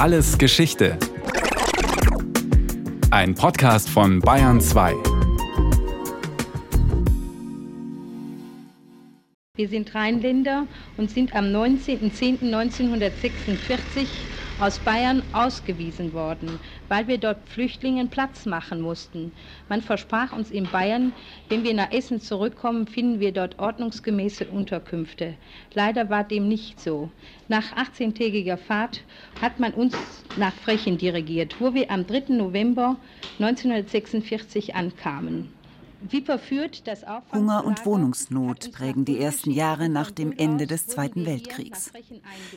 Alles Geschichte. Ein Podcast von Bayern 2. Wir sind Rheinländer und sind am 19.10.1946 aus Bayern ausgewiesen worden, weil wir dort Flüchtlingen Platz machen mussten. Man versprach uns in Bayern, wenn wir nach Essen zurückkommen, finden wir dort ordnungsgemäße Unterkünfte. Leider war dem nicht so. Nach 18-tägiger Fahrt hat man uns nach Frechen dirigiert, wo wir am 3. November 1946 ankamen. Hunger und Wohnungsnot prägen die ersten Jahre nach dem Ende des Zweiten Weltkriegs.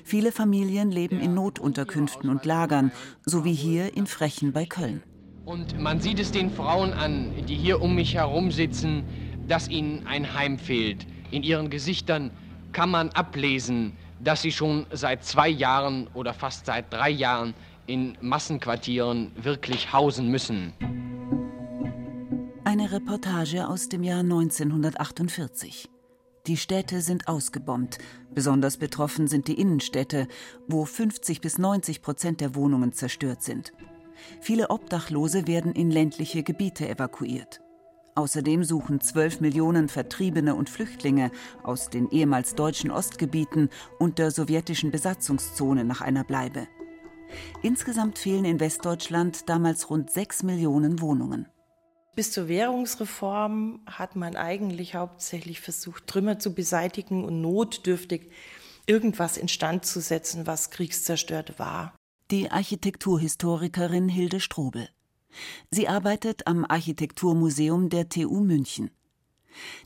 Viele Familien leben in Notunterkünften und Lagern, so wie hier in Frechen bei Köln. Und man sieht es den Frauen an, die hier um mich herum sitzen, dass ihnen ein Heim fehlt. In ihren Gesichtern kann man ablesen, dass sie schon seit zwei Jahren oder fast seit drei Jahren in Massenquartieren wirklich hausen müssen. Eine Reportage aus dem Jahr 1948. Die Städte sind ausgebombt. Besonders betroffen sind die Innenstädte, wo 50 bis 90 Prozent der Wohnungen zerstört sind. Viele Obdachlose werden in ländliche Gebiete evakuiert. Außerdem suchen 12 Millionen Vertriebene und Flüchtlinge aus den ehemals deutschen Ostgebieten und der sowjetischen Besatzungszone nach einer Bleibe. Insgesamt fehlen in Westdeutschland damals rund 6 Millionen Wohnungen. Bis zur Währungsreform hat man eigentlich hauptsächlich versucht, Trümmer zu beseitigen und notdürftig irgendwas instand zu setzen, was kriegszerstört war. Die Architekturhistorikerin Hilde Strobel. Sie arbeitet am Architekturmuseum der TU München.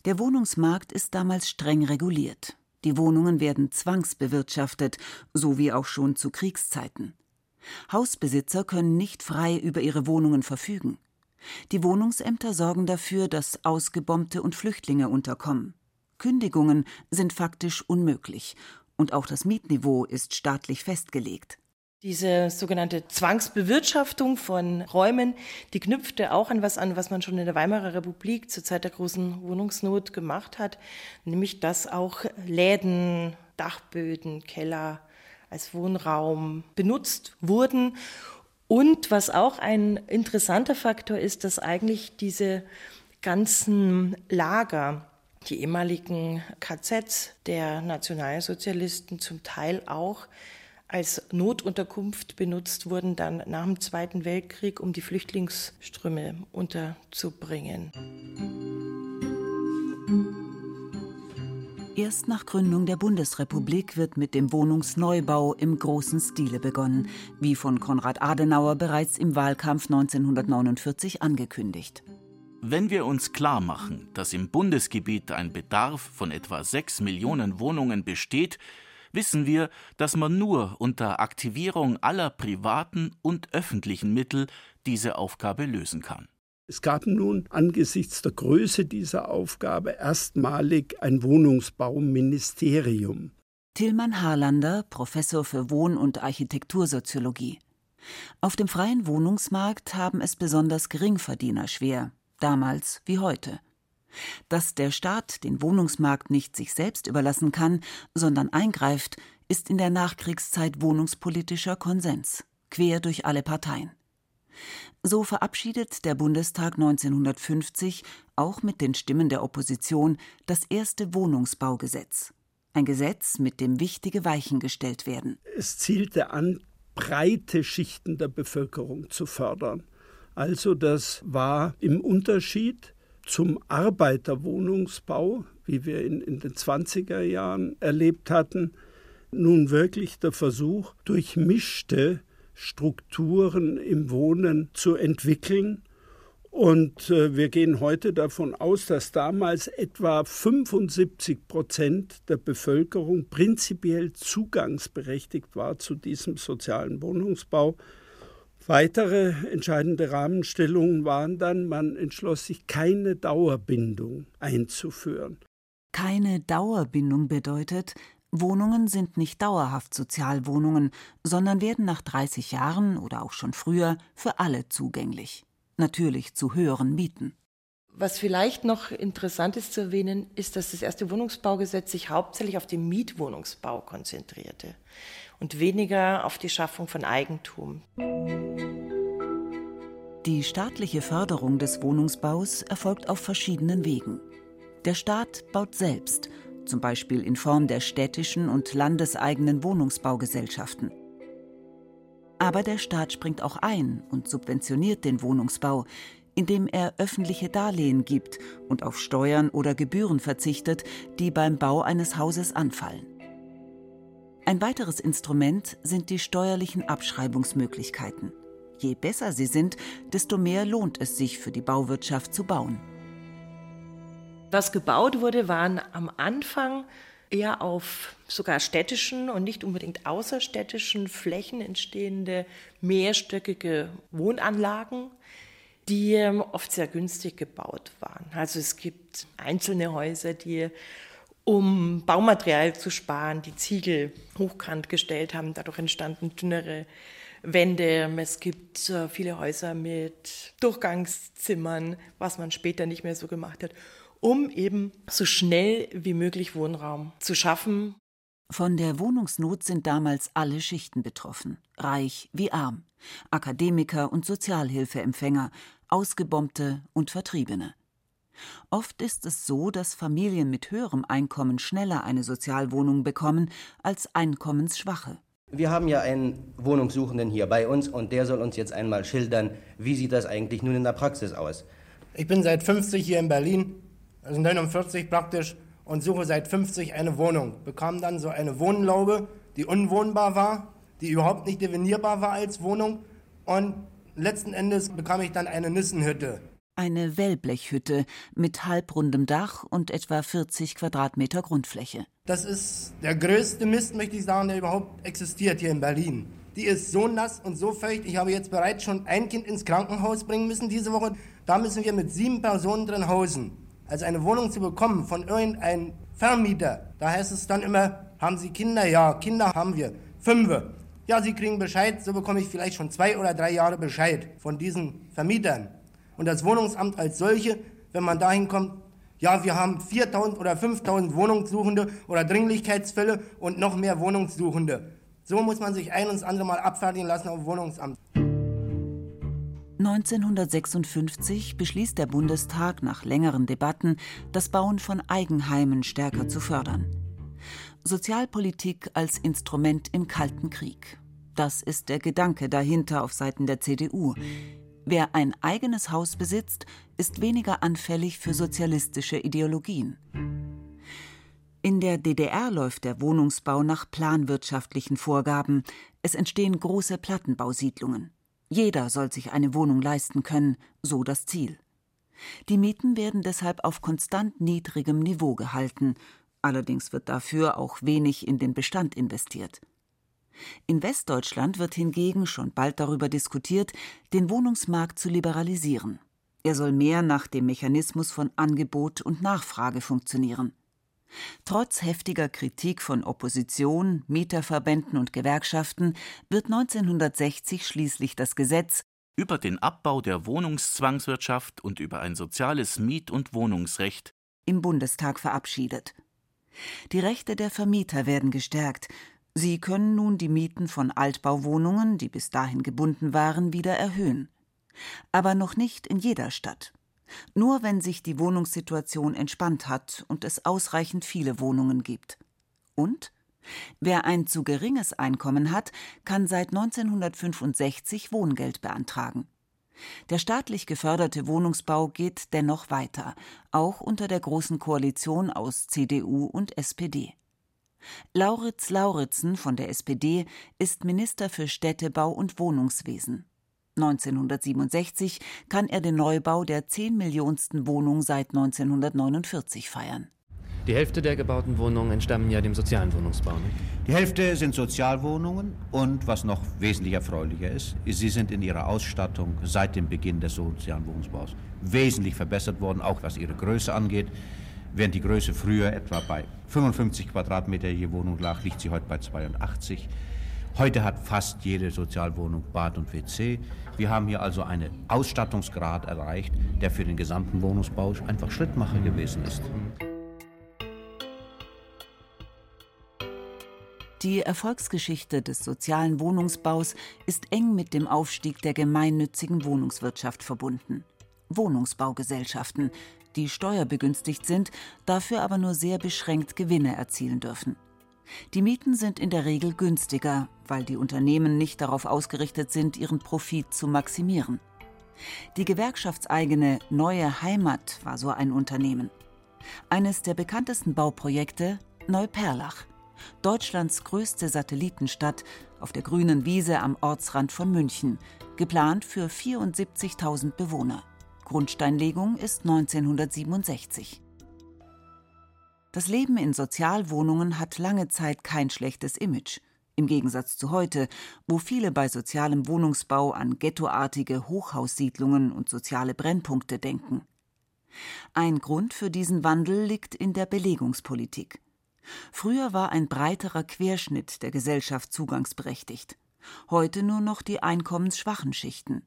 Der Wohnungsmarkt ist damals streng reguliert. Die Wohnungen werden zwangsbewirtschaftet, so wie auch schon zu Kriegszeiten. Hausbesitzer können nicht frei über ihre Wohnungen verfügen. Die Wohnungsämter sorgen dafür, dass Ausgebombte und Flüchtlinge unterkommen. Kündigungen sind faktisch unmöglich und auch das Mietniveau ist staatlich festgelegt. Diese sogenannte Zwangsbewirtschaftung von Räumen, die knüpfte auch an was an, was man schon in der Weimarer Republik zur Zeit der großen Wohnungsnot gemacht hat, nämlich dass auch Läden, Dachböden, Keller als Wohnraum benutzt wurden und was auch ein interessanter Faktor ist, dass eigentlich diese ganzen Lager, die ehemaligen KZs der Nationalsozialisten zum Teil auch als Notunterkunft benutzt wurden, dann nach dem Zweiten Weltkrieg, um die Flüchtlingsströme unterzubringen. Erst nach Gründung der Bundesrepublik wird mit dem Wohnungsneubau im großen Stile begonnen, wie von Konrad Adenauer bereits im Wahlkampf 1949 angekündigt. Wenn wir uns klar machen, dass im Bundesgebiet ein Bedarf von etwa sechs Millionen Wohnungen besteht, wissen wir, dass man nur unter Aktivierung aller privaten und öffentlichen Mittel diese Aufgabe lösen kann. Es gab nun angesichts der Größe dieser Aufgabe erstmalig ein Wohnungsbauministerium. Tillmann Harlander, Professor für Wohn- und Architektursoziologie. Auf dem freien Wohnungsmarkt haben es besonders Geringverdiener schwer, damals wie heute. Dass der Staat den Wohnungsmarkt nicht sich selbst überlassen kann, sondern eingreift, ist in der Nachkriegszeit wohnungspolitischer Konsens, quer durch alle Parteien. So verabschiedet der Bundestag 1950 auch mit den Stimmen der Opposition das erste Wohnungsbaugesetz. Ein Gesetz, mit dem wichtige Weichen gestellt werden. Es zielte an, breite Schichten der Bevölkerung zu fördern. Also das war im Unterschied zum Arbeiterwohnungsbau, wie wir ihn in den 20er Jahren erlebt hatten, nun wirklich der Versuch, durchmischte Strukturen im Wohnen zu entwickeln. Und äh, wir gehen heute davon aus, dass damals etwa 75 Prozent der Bevölkerung prinzipiell zugangsberechtigt war zu diesem sozialen Wohnungsbau. Weitere entscheidende Rahmenstellungen waren dann, man entschloss sich, keine Dauerbindung einzuführen. Keine Dauerbindung bedeutet, Wohnungen sind nicht dauerhaft Sozialwohnungen, sondern werden nach 30 Jahren oder auch schon früher für alle zugänglich. Natürlich zu höheren Mieten. Was vielleicht noch interessant ist zu erwähnen, ist, dass das erste Wohnungsbaugesetz sich hauptsächlich auf den Mietwohnungsbau konzentrierte. und weniger auf die Schaffung von Eigentum. Die staatliche Förderung des Wohnungsbaus erfolgt auf verschiedenen Wegen. Der Staat baut selbst, zum Beispiel in Form der städtischen und landeseigenen Wohnungsbaugesellschaften. Aber der Staat springt auch ein und subventioniert den Wohnungsbau, indem er öffentliche Darlehen gibt und auf Steuern oder Gebühren verzichtet, die beim Bau eines Hauses anfallen. Ein weiteres Instrument sind die steuerlichen Abschreibungsmöglichkeiten. Je besser sie sind, desto mehr lohnt es sich für die Bauwirtschaft zu bauen. Was gebaut wurde, waren am Anfang eher auf sogar städtischen und nicht unbedingt außerstädtischen Flächen entstehende mehrstöckige Wohnanlagen, die ähm, oft sehr günstig gebaut waren. Also es gibt einzelne Häuser, die um Baumaterial zu sparen, die Ziegel hochkant gestellt haben. Dadurch entstanden dünnere Wände. Es gibt äh, viele Häuser mit Durchgangszimmern, was man später nicht mehr so gemacht hat, um eben so schnell wie möglich Wohnraum zu schaffen. Von der Wohnungsnot sind damals alle Schichten betroffen, reich wie arm, Akademiker und Sozialhilfeempfänger, Ausgebombte und Vertriebene. Oft ist es so, dass Familien mit höherem Einkommen schneller eine Sozialwohnung bekommen als einkommensschwache. Wir haben ja einen Wohnungssuchenden hier bei uns und der soll uns jetzt einmal schildern, wie sieht das eigentlich nun in der Praxis aus. Ich bin seit 50 hier in Berlin, also 49 praktisch, und suche seit 50 eine Wohnung. Bekam dann so eine Wohnlaube, die unwohnbar war, die überhaupt nicht definierbar war als Wohnung. Und letzten Endes bekam ich dann eine Nissenhütte. Eine Wellblechhütte mit halbrundem Dach und etwa 40 Quadratmeter Grundfläche. Das ist der größte Mist, möchte ich sagen, der überhaupt existiert hier in Berlin. Die ist so nass und so feucht. Ich habe jetzt bereits schon ein Kind ins Krankenhaus bringen müssen diese Woche. Da müssen wir mit sieben Personen drin hausen. Also eine Wohnung zu bekommen von irgendeinem Vermieter, da heißt es dann immer, haben Sie Kinder? Ja, Kinder haben wir. Fünfe. Ja, Sie kriegen Bescheid, so bekomme ich vielleicht schon zwei oder drei Jahre Bescheid von diesen Vermietern. Und das Wohnungsamt als solche, wenn man dahin kommt, ja, wir haben 4000 oder 5000 Wohnungssuchende oder Dringlichkeitsfälle und noch mehr Wohnungssuchende. So muss man sich ein und das andere Mal abfertigen lassen auf Wohnungsamt. 1956 beschließt der Bundestag nach längeren Debatten, das Bauen von Eigenheimen stärker zu fördern. Sozialpolitik als Instrument im Kalten Krieg. Das ist der Gedanke dahinter auf Seiten der CDU. Wer ein eigenes Haus besitzt, ist weniger anfällig für sozialistische Ideologien. In der DDR läuft der Wohnungsbau nach planwirtschaftlichen Vorgaben. Es entstehen große Plattenbausiedlungen. Jeder soll sich eine Wohnung leisten können, so das Ziel. Die Mieten werden deshalb auf konstant niedrigem Niveau gehalten, allerdings wird dafür auch wenig in den Bestand investiert. In Westdeutschland wird hingegen schon bald darüber diskutiert, den Wohnungsmarkt zu liberalisieren. Er soll mehr nach dem Mechanismus von Angebot und Nachfrage funktionieren. Trotz heftiger Kritik von Opposition, Mieterverbänden und Gewerkschaften wird 1960 schließlich das Gesetz über den Abbau der Wohnungszwangswirtschaft und über ein soziales Miet- und Wohnungsrecht im Bundestag verabschiedet. Die Rechte der Vermieter werden gestärkt, Sie können nun die Mieten von Altbauwohnungen, die bis dahin gebunden waren, wieder erhöhen. Aber noch nicht in jeder Stadt. Nur wenn sich die Wohnungssituation entspannt hat und es ausreichend viele Wohnungen gibt. Und wer ein zu geringes Einkommen hat, kann seit 1965 Wohngeld beantragen. Der staatlich geförderte Wohnungsbau geht dennoch weiter, auch unter der Großen Koalition aus CDU und SPD. Lauritz Lauritzen von der SPD ist Minister für Städtebau und Wohnungswesen. 1967 kann er den Neubau der 10 Millionsten Wohnung seit 1949 feiern. Die Hälfte der gebauten Wohnungen entstammen ja dem sozialen Wohnungsbau. Ne? Die Hälfte sind Sozialwohnungen und was noch wesentlich erfreulicher ist, sie sind in ihrer Ausstattung seit dem Beginn des sozialen Wohnungsbaus wesentlich verbessert worden, auch was ihre Größe angeht. Während die Größe früher etwa bei 55 Quadratmeter je Wohnung lag, liegt sie heute bei 82. Heute hat fast jede Sozialwohnung Bad und WC. Wir haben hier also einen Ausstattungsgrad erreicht, der für den gesamten Wohnungsbau einfach Schrittmacher gewesen ist. Die Erfolgsgeschichte des sozialen Wohnungsbaus ist eng mit dem Aufstieg der gemeinnützigen Wohnungswirtschaft verbunden. Wohnungsbaugesellschaften, die steuerbegünstigt sind, dafür aber nur sehr beschränkt Gewinne erzielen dürfen. Die Mieten sind in der Regel günstiger, weil die Unternehmen nicht darauf ausgerichtet sind, ihren Profit zu maximieren. Die gewerkschaftseigene Neue Heimat war so ein Unternehmen. Eines der bekanntesten Bauprojekte Neuperlach, Deutschlands größte Satellitenstadt auf der grünen Wiese am Ortsrand von München, geplant für 74.000 Bewohner. Grundsteinlegung ist 1967. Das Leben in Sozialwohnungen hat lange Zeit kein schlechtes Image. Im Gegensatz zu heute, wo viele bei sozialem Wohnungsbau an ghettoartige Hochhaussiedlungen und soziale Brennpunkte denken. Ein Grund für diesen Wandel liegt in der Belegungspolitik. Früher war ein breiterer Querschnitt der Gesellschaft zugangsberechtigt, heute nur noch die einkommensschwachen Schichten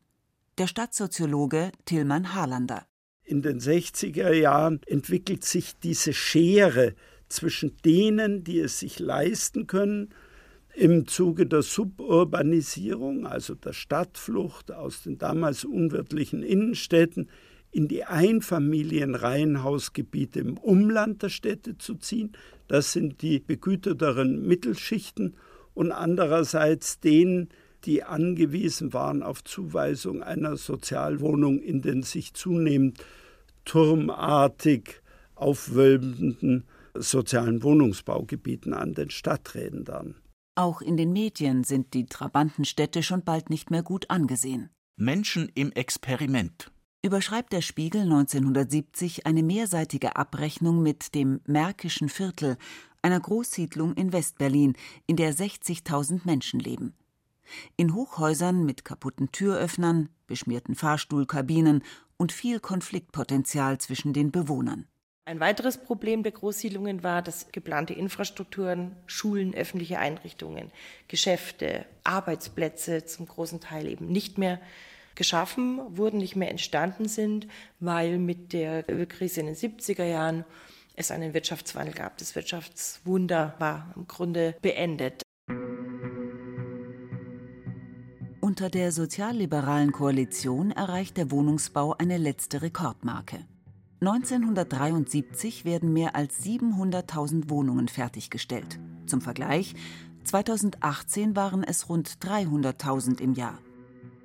der Stadtsoziologe Tillmann Harlander. In den 60er Jahren entwickelt sich diese Schere zwischen denen, die es sich leisten können, im Zuge der Suburbanisierung, also der Stadtflucht aus den damals unwirtlichen Innenstädten, in die Einfamilienreihenhausgebiete im Umland der Städte zu ziehen. Das sind die begüterteren Mittelschichten und andererseits denen, die angewiesen waren auf Zuweisung einer Sozialwohnung in den sich zunehmend turmartig aufwölbenden sozialen Wohnungsbaugebieten an den Stadträndern. Auch in den Medien sind die Trabantenstädte schon bald nicht mehr gut angesehen. Menschen im Experiment. Überschreibt der Spiegel 1970 eine mehrseitige Abrechnung mit dem Märkischen Viertel, einer Großsiedlung in Westberlin, in der 60.000 Menschen leben. In Hochhäusern mit kaputten Türöffnern, beschmierten Fahrstuhlkabinen und viel Konfliktpotenzial zwischen den Bewohnern. Ein weiteres Problem der Großsiedlungen war, dass geplante Infrastrukturen, Schulen, öffentliche Einrichtungen, Geschäfte, Arbeitsplätze zum großen Teil eben nicht mehr geschaffen wurden, nicht mehr entstanden sind, weil mit der Ölkrise in den 70er Jahren es einen Wirtschaftswandel gab. Das Wirtschaftswunder war im Grunde beendet. Unter der sozialliberalen Koalition erreicht der Wohnungsbau eine letzte Rekordmarke. 1973 werden mehr als 700.000 Wohnungen fertiggestellt. Zum Vergleich, 2018 waren es rund 300.000 im Jahr.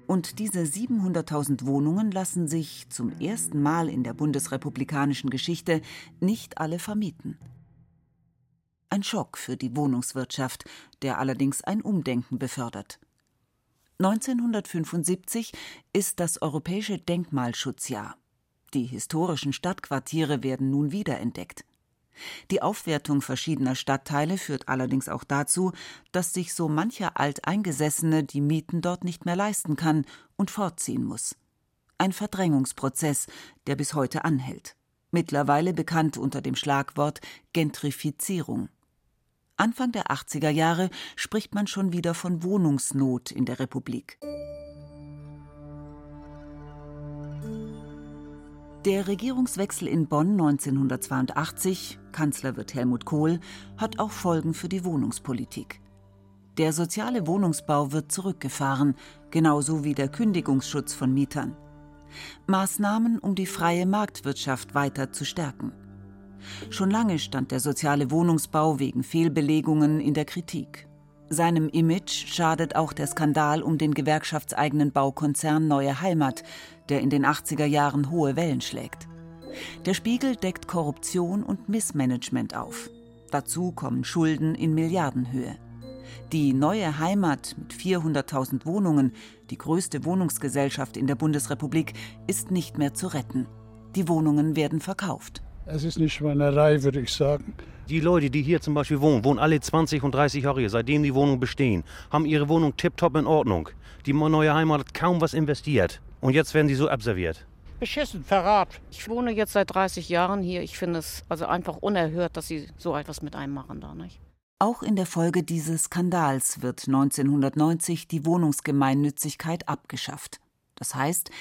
Und diese 700.000 Wohnungen lassen sich zum ersten Mal in der bundesrepublikanischen Geschichte nicht alle vermieten. Ein Schock für die Wohnungswirtschaft, der allerdings ein Umdenken befördert. 1975 ist das Europäische Denkmalschutzjahr. Die historischen Stadtquartiere werden nun wiederentdeckt. Die Aufwertung verschiedener Stadtteile führt allerdings auch dazu, dass sich so mancher Alteingesessene die Mieten dort nicht mehr leisten kann und fortziehen muss. Ein Verdrängungsprozess, der bis heute anhält. Mittlerweile bekannt unter dem Schlagwort Gentrifizierung. Anfang der 80er Jahre spricht man schon wieder von Wohnungsnot in der Republik. Der Regierungswechsel in Bonn 1982, Kanzler wird Helmut Kohl, hat auch Folgen für die Wohnungspolitik. Der soziale Wohnungsbau wird zurückgefahren, genauso wie der Kündigungsschutz von Mietern. Maßnahmen, um die freie Marktwirtschaft weiter zu stärken. Schon lange stand der soziale Wohnungsbau wegen Fehlbelegungen in der Kritik. Seinem Image schadet auch der Skandal um den gewerkschaftseigenen Baukonzern Neue Heimat, der in den 80er Jahren hohe Wellen schlägt. Der Spiegel deckt Korruption und Missmanagement auf. Dazu kommen Schulden in Milliardenhöhe. Die neue Heimat mit 400.000 Wohnungen, die größte Wohnungsgesellschaft in der Bundesrepublik, ist nicht mehr zu retten. Die Wohnungen werden verkauft. Es ist eine Schweinerei, würde ich sagen. Die Leute, die hier zum Beispiel wohnen, wohnen alle 20 und 30 Jahre hier, seitdem die Wohnungen bestehen, haben ihre Wohnung tiptop in Ordnung. Die neue Heimat hat kaum was investiert. Und jetzt werden sie so abserviert. Beschissen, Verrat. Ich wohne jetzt seit 30 Jahren hier. Ich finde es also einfach unerhört, dass sie so etwas mit einem machen da, nicht? Auch in der Folge dieses Skandals wird 1990 die Wohnungsgemeinnützigkeit abgeschafft. Das heißt,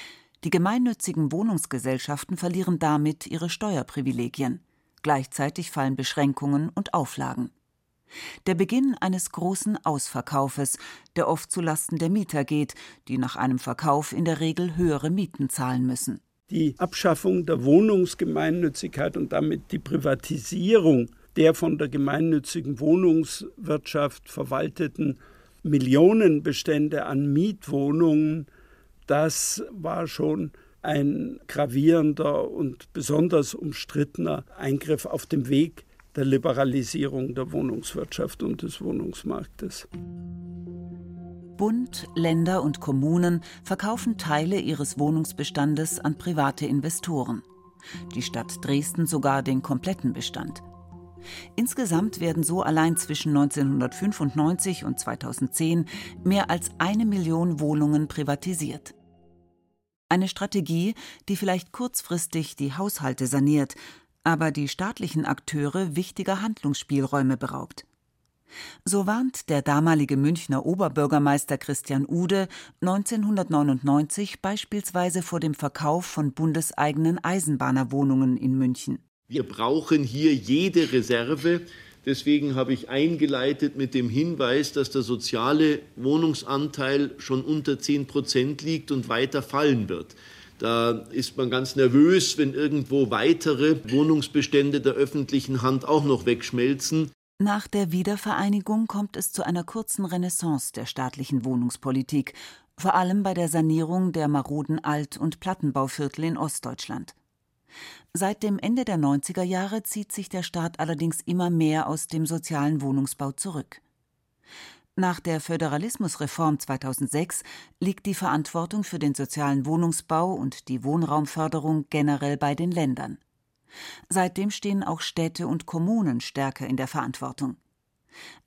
die gemeinnützigen Wohnungsgesellschaften verlieren damit ihre Steuerprivilegien. Gleichzeitig fallen Beschränkungen und Auflagen. Der Beginn eines großen Ausverkaufes, der oft zulasten der Mieter geht, die nach einem Verkauf in der Regel höhere Mieten zahlen müssen. Die Abschaffung der Wohnungsgemeinnützigkeit und damit die Privatisierung der von der gemeinnützigen Wohnungswirtschaft verwalteten Millionenbestände an Mietwohnungen, das war schon ein gravierender und besonders umstrittener Eingriff auf dem Weg der Liberalisierung der Wohnungswirtschaft und des Wohnungsmarktes. Bund, Länder und Kommunen verkaufen Teile ihres Wohnungsbestandes an private Investoren. Die Stadt Dresden sogar den kompletten Bestand. Insgesamt werden so allein zwischen 1995 und 2010 mehr als eine Million Wohnungen privatisiert. Eine Strategie, die vielleicht kurzfristig die Haushalte saniert, aber die staatlichen Akteure wichtiger Handlungsspielräume beraubt. So warnt der damalige Münchner Oberbürgermeister Christian Ude 1999 beispielsweise vor dem Verkauf von bundeseigenen Eisenbahnerwohnungen in München. Wir brauchen hier jede Reserve. Deswegen habe ich eingeleitet mit dem Hinweis, dass der soziale Wohnungsanteil schon unter 10 Prozent liegt und weiter fallen wird. Da ist man ganz nervös, wenn irgendwo weitere Wohnungsbestände der öffentlichen Hand auch noch wegschmelzen. Nach der Wiedervereinigung kommt es zu einer kurzen Renaissance der staatlichen Wohnungspolitik, vor allem bei der Sanierung der maroden Alt- und Plattenbauviertel in Ostdeutschland. Seit dem Ende der 90er Jahre zieht sich der Staat allerdings immer mehr aus dem sozialen Wohnungsbau zurück. Nach der Föderalismusreform 2006 liegt die Verantwortung für den sozialen Wohnungsbau und die Wohnraumförderung generell bei den Ländern. Seitdem stehen auch Städte und Kommunen stärker in der Verantwortung.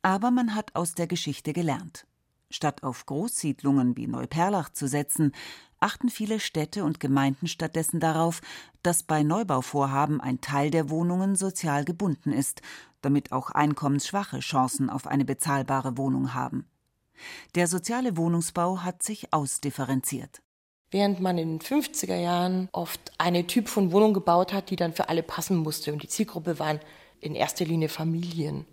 Aber man hat aus der Geschichte gelernt. Statt auf Großsiedlungen wie Neuperlach zu setzen, achten viele Städte und Gemeinden stattdessen darauf, dass bei Neubauvorhaben ein Teil der Wohnungen sozial gebunden ist, damit auch einkommensschwache Chancen auf eine bezahlbare Wohnung haben. Der soziale Wohnungsbau hat sich ausdifferenziert. Während man in den 50er Jahren oft eine Typ von Wohnung gebaut hat, die dann für alle passen musste und die Zielgruppe waren in erster Linie Familien.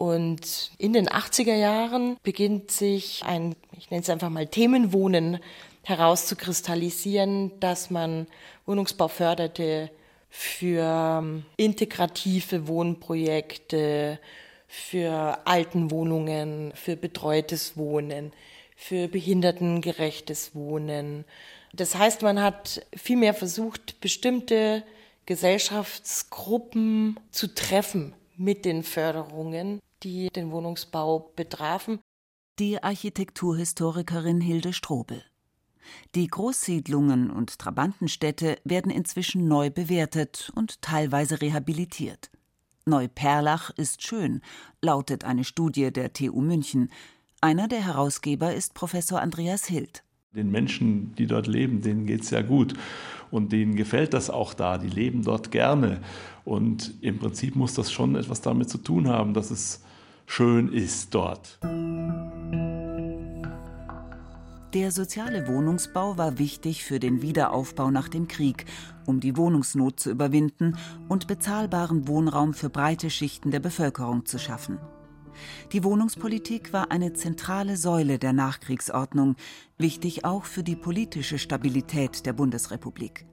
Und in den 80er Jahren beginnt sich ein, ich nenne es einfach mal Themenwohnen herauszukristallisieren, dass man Wohnungsbau förderte für ähm, integrative Wohnprojekte, für Altenwohnungen, für betreutes Wohnen, für behindertengerechtes Wohnen. Das heißt, man hat vielmehr versucht, bestimmte Gesellschaftsgruppen zu treffen mit den Förderungen, die den Wohnungsbau betrafen. Die Architekturhistorikerin Hilde Strobel. Die Großsiedlungen und Trabantenstädte werden inzwischen neu bewertet und teilweise rehabilitiert. Neuperlach ist schön, lautet eine Studie der TU München. Einer der Herausgeber ist Professor Andreas Hild. Den Menschen, die dort leben, denen geht es ja gut. Und denen gefällt das auch da. Die leben dort gerne. Und im Prinzip muss das schon etwas damit zu tun haben, dass es schön ist dort. Der soziale Wohnungsbau war wichtig für den Wiederaufbau nach dem Krieg, um die Wohnungsnot zu überwinden und bezahlbaren Wohnraum für breite Schichten der Bevölkerung zu schaffen. Die Wohnungspolitik war eine zentrale Säule der Nachkriegsordnung, wichtig auch für die politische Stabilität der Bundesrepublik.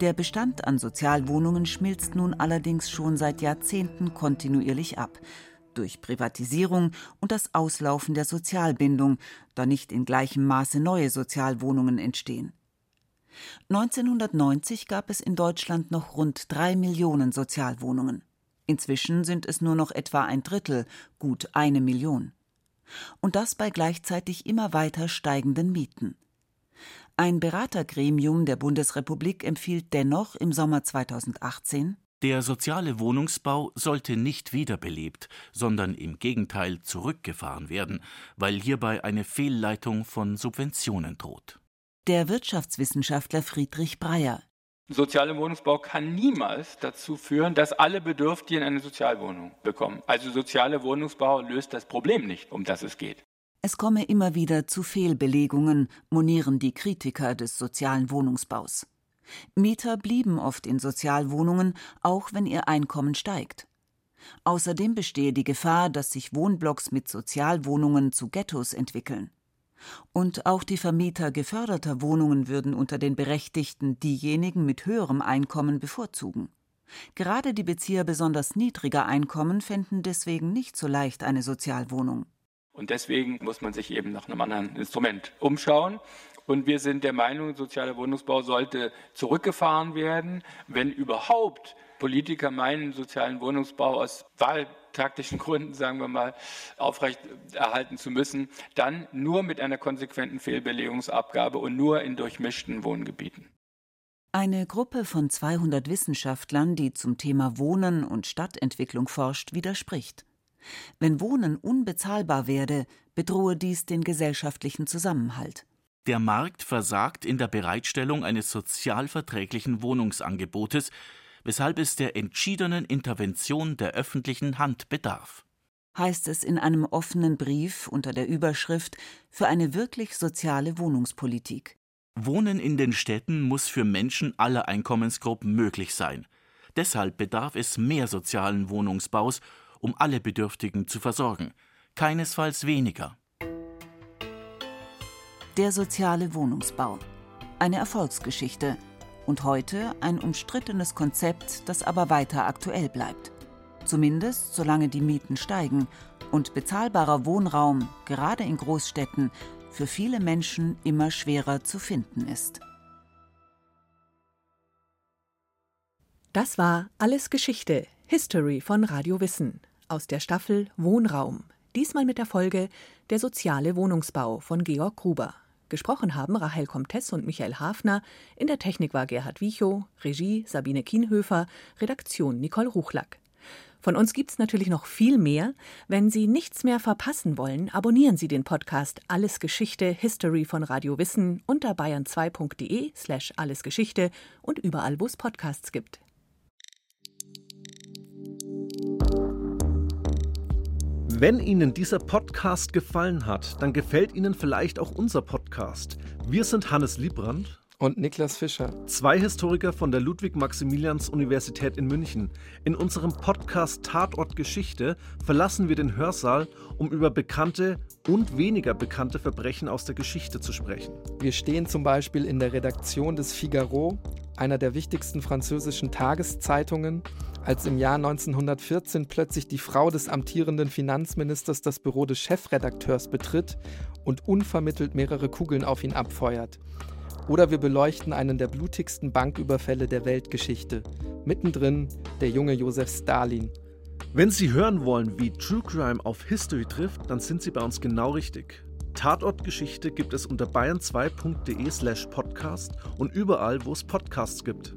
Der Bestand an Sozialwohnungen schmilzt nun allerdings schon seit Jahrzehnten kontinuierlich ab, durch Privatisierung und das Auslaufen der Sozialbindung, da nicht in gleichem Maße neue Sozialwohnungen entstehen. 1990 gab es in Deutschland noch rund drei Millionen Sozialwohnungen. Inzwischen sind es nur noch etwa ein Drittel, gut eine Million. Und das bei gleichzeitig immer weiter steigenden Mieten. Ein Beratergremium der Bundesrepublik empfiehlt dennoch im Sommer 2018 der soziale Wohnungsbau sollte nicht wiederbelebt, sondern im Gegenteil zurückgefahren werden, weil hierbei eine Fehlleitung von Subventionen droht. Der Wirtschaftswissenschaftler Friedrich Breyer. Sozialer Wohnungsbau kann niemals dazu führen, dass alle Bedürftigen eine Sozialwohnung bekommen. Also sozialer Wohnungsbau löst das Problem nicht, um das es geht. Es komme immer wieder zu Fehlbelegungen, monieren die Kritiker des sozialen Wohnungsbaus. Mieter blieben oft in Sozialwohnungen, auch wenn ihr Einkommen steigt. Außerdem bestehe die Gefahr, dass sich Wohnblocks mit Sozialwohnungen zu Ghettos entwickeln. Und auch die Vermieter geförderter Wohnungen würden unter den Berechtigten diejenigen mit höherem Einkommen bevorzugen. Gerade die Bezieher besonders niedriger Einkommen fänden deswegen nicht so leicht eine Sozialwohnung. Und deswegen muss man sich eben nach einem anderen Instrument umschauen. Und wir sind der Meinung, sozialer Wohnungsbau sollte zurückgefahren werden, wenn überhaupt Politiker meinen, sozialen Wohnungsbau aus wahltaktischen Gründen, sagen wir mal, aufrechterhalten zu müssen, dann nur mit einer konsequenten Fehlbelegungsabgabe und nur in durchmischten Wohngebieten. Eine Gruppe von 200 Wissenschaftlern, die zum Thema Wohnen und Stadtentwicklung forscht, widerspricht. Wenn Wohnen unbezahlbar werde, bedrohe dies den gesellschaftlichen Zusammenhalt. Der Markt versagt in der Bereitstellung eines sozial verträglichen Wohnungsangebotes, weshalb es der entschiedenen Intervention der öffentlichen Hand bedarf. Heißt es in einem offenen Brief unter der Überschrift für eine wirklich soziale Wohnungspolitik. Wohnen in den Städten muss für Menschen aller Einkommensgruppen möglich sein. Deshalb bedarf es mehr sozialen Wohnungsbaus, um alle Bedürftigen zu versorgen, keinesfalls weniger. Der soziale Wohnungsbau. Eine Erfolgsgeschichte, und heute ein umstrittenes Konzept, das aber weiter aktuell bleibt. Zumindest solange die Mieten steigen und bezahlbarer Wohnraum, gerade in Großstädten, für viele Menschen immer schwerer zu finden ist. Das war Alles Geschichte, History von Radio Wissen aus der Staffel Wohnraum. Diesmal mit der Folge Der soziale Wohnungsbau von Georg Gruber. Gesprochen haben Rahel Comtes und Michael Hafner. In der Technik war Gerhard Wichow, Regie Sabine Kienhöfer, Redaktion Nicole Ruchlack. Von uns gibt's natürlich noch viel mehr. Wenn Sie nichts mehr verpassen wollen, abonnieren Sie den Podcast Alles Geschichte History von Radio Wissen unter bayern2.de slash allesgeschichte und überall, wo es Podcasts gibt. Wenn Ihnen dieser Podcast gefallen hat, dann gefällt Ihnen vielleicht auch unser Podcast. Wir sind Hannes Liebrand und Niklas Fischer. Zwei Historiker von der Ludwig-Maximilians-Universität in München. In unserem Podcast Tatort Geschichte verlassen wir den Hörsaal, um über bekannte und weniger bekannte Verbrechen aus der Geschichte zu sprechen. Wir stehen zum Beispiel in der Redaktion des Figaro, einer der wichtigsten französischen Tageszeitungen, als im Jahr 1914 plötzlich die Frau des amtierenden Finanzministers das Büro des Chefredakteurs betritt und unvermittelt mehrere Kugeln auf ihn abfeuert. Oder wir beleuchten einen der blutigsten Banküberfälle der Weltgeschichte. Mittendrin der junge Josef Stalin. Wenn Sie hören wollen, wie True Crime auf History trifft, dann sind Sie bei uns genau richtig. Tatortgeschichte gibt es unter bayern2.de slash podcast und überall, wo es Podcasts gibt.